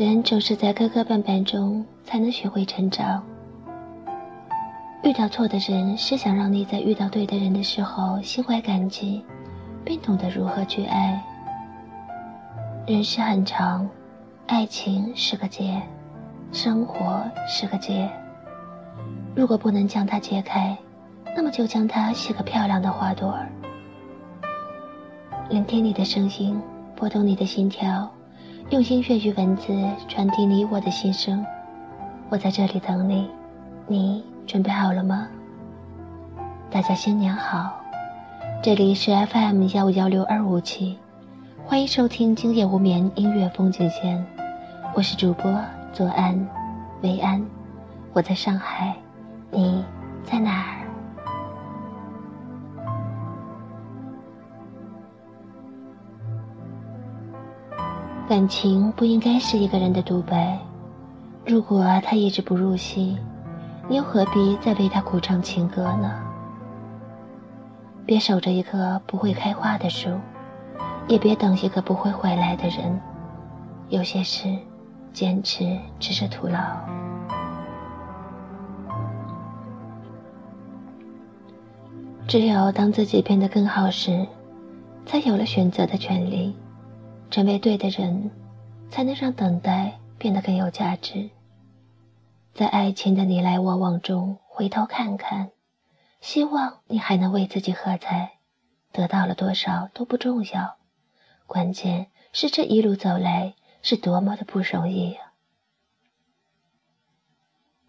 人总是在磕磕绊绊中才能学会成长。遇到错的人，是想让你在遇到对的人的时候心怀感激，并懂得如何去爱。人世很长，爱情是个结，生活是个结。如果不能将它揭开，那么就将它写个漂亮的花朵儿。聆听你的声音，拨动你的心跳，用音乐与文字传递你我的心声。我在这里等你，你准备好了吗？大家新年好，这里是 FM 幺五幺六二五七，欢迎收听今夜无眠音乐风景线，我是主播左安，薇安，我在上海，你在哪儿？感情不应该是一个人的独白，如果他一直不入戏，你又何必再为他苦唱情歌呢？别守着一棵不会开花的树，也别等一个不会回来的人。有些事，坚持只是徒劳。只有当自己变得更好时，才有了选择的权利。成为对的人，才能让等待变得更有价值。在爱情的你来我往中回头看看，希望你还能为自己喝彩。得到了多少都不重要，关键是这一路走来是多么的不容易啊！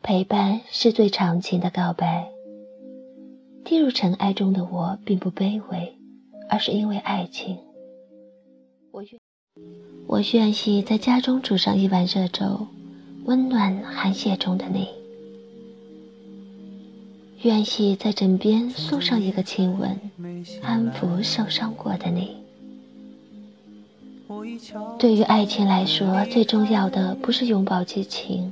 陪伴是最长情的告白。跌入尘埃中的我并不卑微，而是因为爱情。我愿。意在家中煮上一碗热粥，温暖寒夜中的你；愿意在枕边送上一个亲吻，安抚受伤过的你。对于爱情来说，最重要的不是拥抱激情，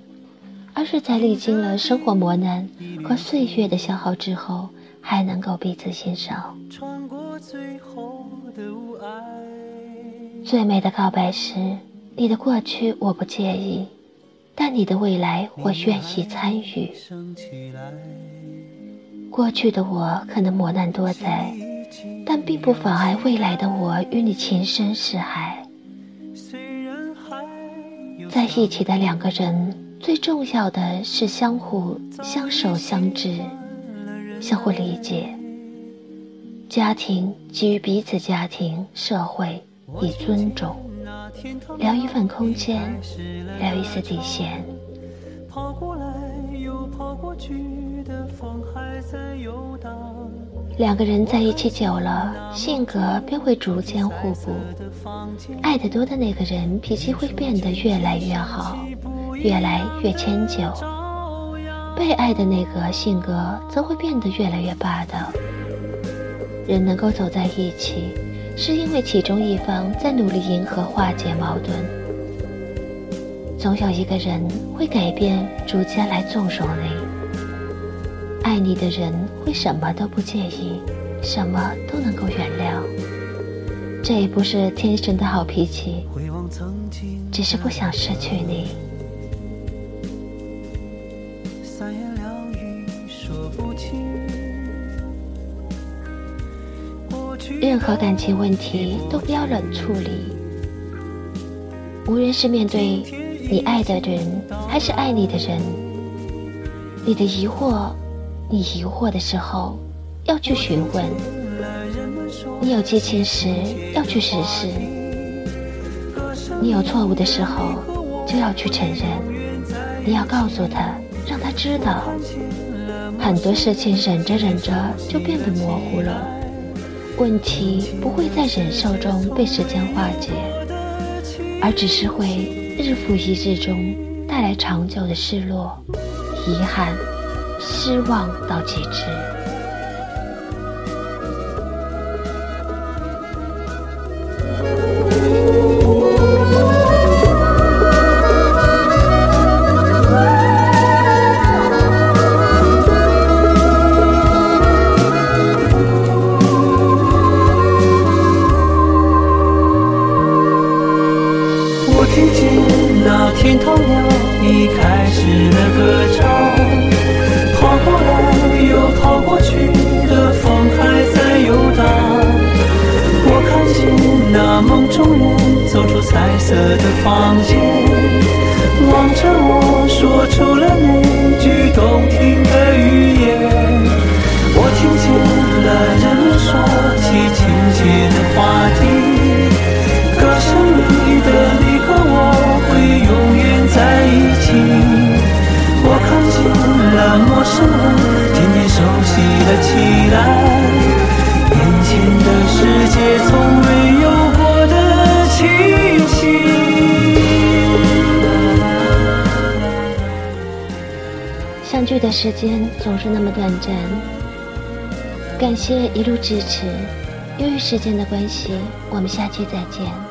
而是在历经了生活磨难和岁月的消耗之后，还能够彼此欣赏。最美的告白是：你的过去我不介意，但你的未来我愿意参与。过去的我可能磨难多灾，但并不妨碍未来的我与你情深似海。在一起的两个人，最重要的是相互相守相知，相互理解。家庭给予彼此，家庭社会。以尊重，留一份空间，留一丝底线。两个人在一起久了，性格便会逐渐互补。爱得多的那个人，脾气会变得越来越好，越来越迁就；被爱的那个性格，则会变得越来越霸道。人能够走在一起。是因为其中一方在努力迎合、化解矛盾。总有一个人会改变，逐渐来纵容你。爱你的人会什么都不介意，什么都能够原谅。这也不是天生的好脾气，只是不想失去你。任何感情问题都不要冷处理。无论是面对你爱的人，还是爱你的人，你的疑惑，你疑惑的时候要去询问；你有激情时要去实施；你有错误的时候就要去承认。你要告诉他，让他知道，很多事情忍着忍着就变得模糊了。问题不会在忍受中被时间化解，而只是会日复一日中带来长久的失落、遗憾、失望到极致。的房间，望着我说出了那句动听的语言。我听见了人们说起亲切的话题，歌声里的你和我会永远在一起。我看见了陌生人渐渐熟悉了起来，眼前的世界从未相聚的时间总是那么短暂。感谢一路支持，由于时间的关系，我们下期再见。